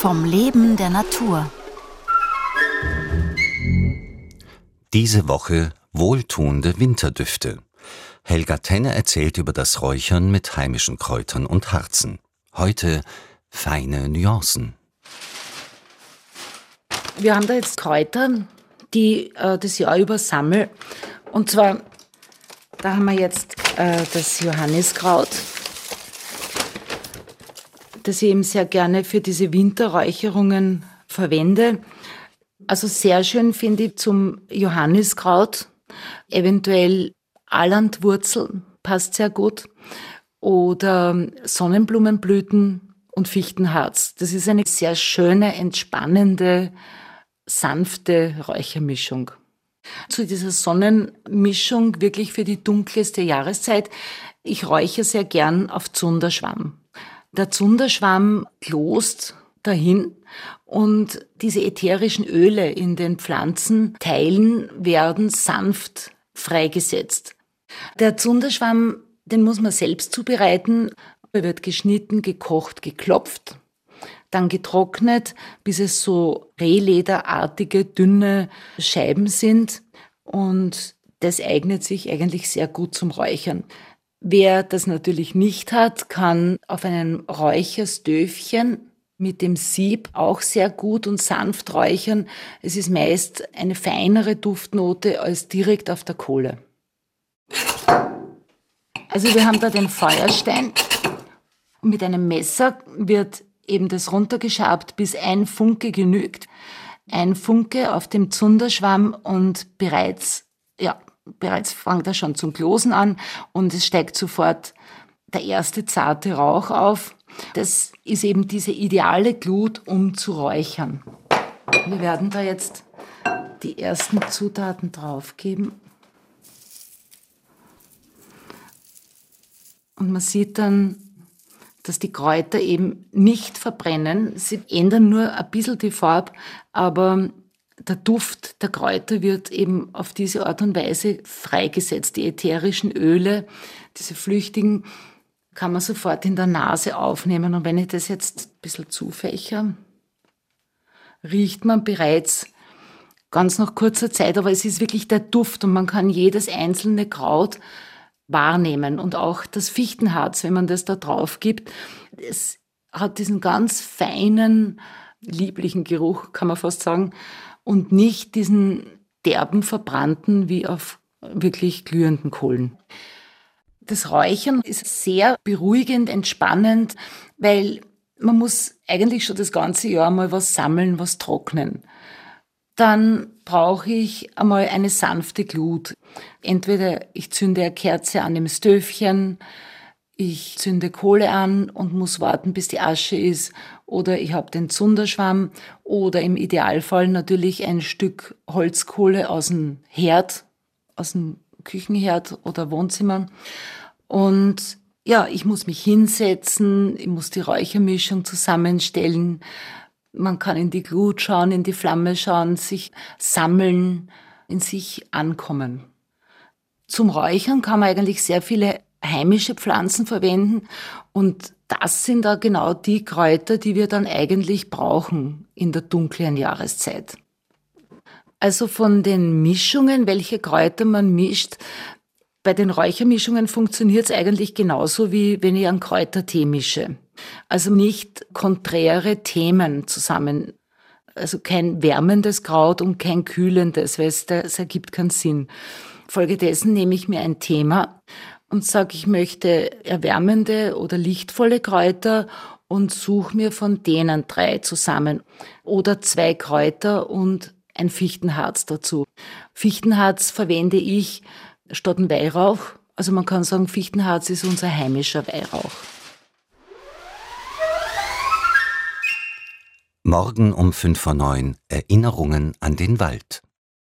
vom Leben der Natur. Diese Woche wohltuende Winterdüfte. Helga Tenne erzählt über das Räuchern mit heimischen Kräutern und Harzen. Heute feine Nuancen. Wir haben da jetzt Kräuter, die äh, das Jahr über sammeln. Und zwar, da haben wir jetzt äh, das Johanniskraut, das ich eben sehr gerne für diese Winterräucherungen verwende. Also sehr schön finde ich zum Johanniskraut, eventuell Allandwurzel passt sehr gut oder Sonnenblumenblüten und Fichtenharz. Das ist eine sehr schöne, entspannende, sanfte Räuchermischung. Zu dieser Sonnenmischung wirklich für die dunkelste Jahreszeit. Ich räuche sehr gern auf Zunderschwamm. Der Zunderschwamm klost dahin und diese ätherischen Öle in den Pflanzenteilen werden sanft freigesetzt. Der Zunderschwamm, den muss man selbst zubereiten. Er wird geschnitten, gekocht, geklopft, dann getrocknet, bis es so rehlederartige, dünne Scheiben sind. Und das eignet sich eigentlich sehr gut zum Räuchern. Wer das natürlich nicht hat, kann auf einem Räucherstöfchen mit dem Sieb auch sehr gut und sanft räuchern. Es ist meist eine feinere Duftnote als direkt auf der Kohle. Also wir haben da den Feuerstein mit einem Messer wird eben das runtergeschabt, bis ein Funke genügt. Ein Funke auf dem Zunderschwamm und bereits, ja, bereits fängt er schon zum Klosen an und es steigt sofort der erste zarte Rauch auf. Das ist eben diese ideale Glut, um zu räuchern. Wir werden da jetzt die ersten Zutaten draufgeben. Und man sieht dann, dass die Kräuter eben nicht verbrennen. Sie ändern nur ein bisschen die Farbe, aber der Duft der Kräuter wird eben auf diese Art und Weise freigesetzt. Die ätherischen Öle, diese flüchtigen, kann man sofort in der Nase aufnehmen. Und wenn ich das jetzt ein bisschen zufächer, riecht man bereits ganz nach kurzer Zeit, aber es ist wirklich der Duft und man kann jedes einzelne Kraut wahrnehmen und auch das Fichtenharz, wenn man das da drauf gibt. Es hat diesen ganz feinen, lieblichen Geruch, kann man fast sagen und nicht diesen derben, verbrannten wie auf wirklich glühenden Kohlen. Das Räuchern ist sehr beruhigend, entspannend, weil man muss eigentlich schon das ganze Jahr mal was sammeln, was trocknen. Dann brauche ich einmal eine sanfte Glut. Entweder ich zünde eine Kerze an dem Stöfchen, ich zünde Kohle an und muss warten, bis die Asche ist, oder ich habe den Zunderschwamm oder im Idealfall natürlich ein Stück Holzkohle aus dem Herd, aus dem Küchenherd oder Wohnzimmer. Und ja, ich muss mich hinsetzen, ich muss die Räuchermischung zusammenstellen. Man kann in die Glut schauen, in die Flamme schauen, sich sammeln, in sich ankommen. Zum Räuchern kann man eigentlich sehr viele heimische Pflanzen verwenden und das sind da genau die Kräuter, die wir dann eigentlich brauchen in der dunklen Jahreszeit. Also von den Mischungen, welche Kräuter man mischt, bei den Räuchermischungen funktioniert es eigentlich genauso wie wenn ich einen Kräutertee mische. Also nicht konträre Themen zusammen. Also kein wärmendes Kraut und kein kühlendes, weil es, ergibt keinen Sinn. Folgedessen nehme ich mir ein Thema und sage, ich möchte erwärmende oder lichtvolle Kräuter und suche mir von denen drei zusammen. Oder zwei Kräuter und ein Fichtenharz dazu. Fichtenharz verwende ich statt ein Weihrauch. Also man kann sagen, Fichtenharz ist unser heimischer Weihrauch. Morgen um 5 vor 9 Erinnerungen an den Wald.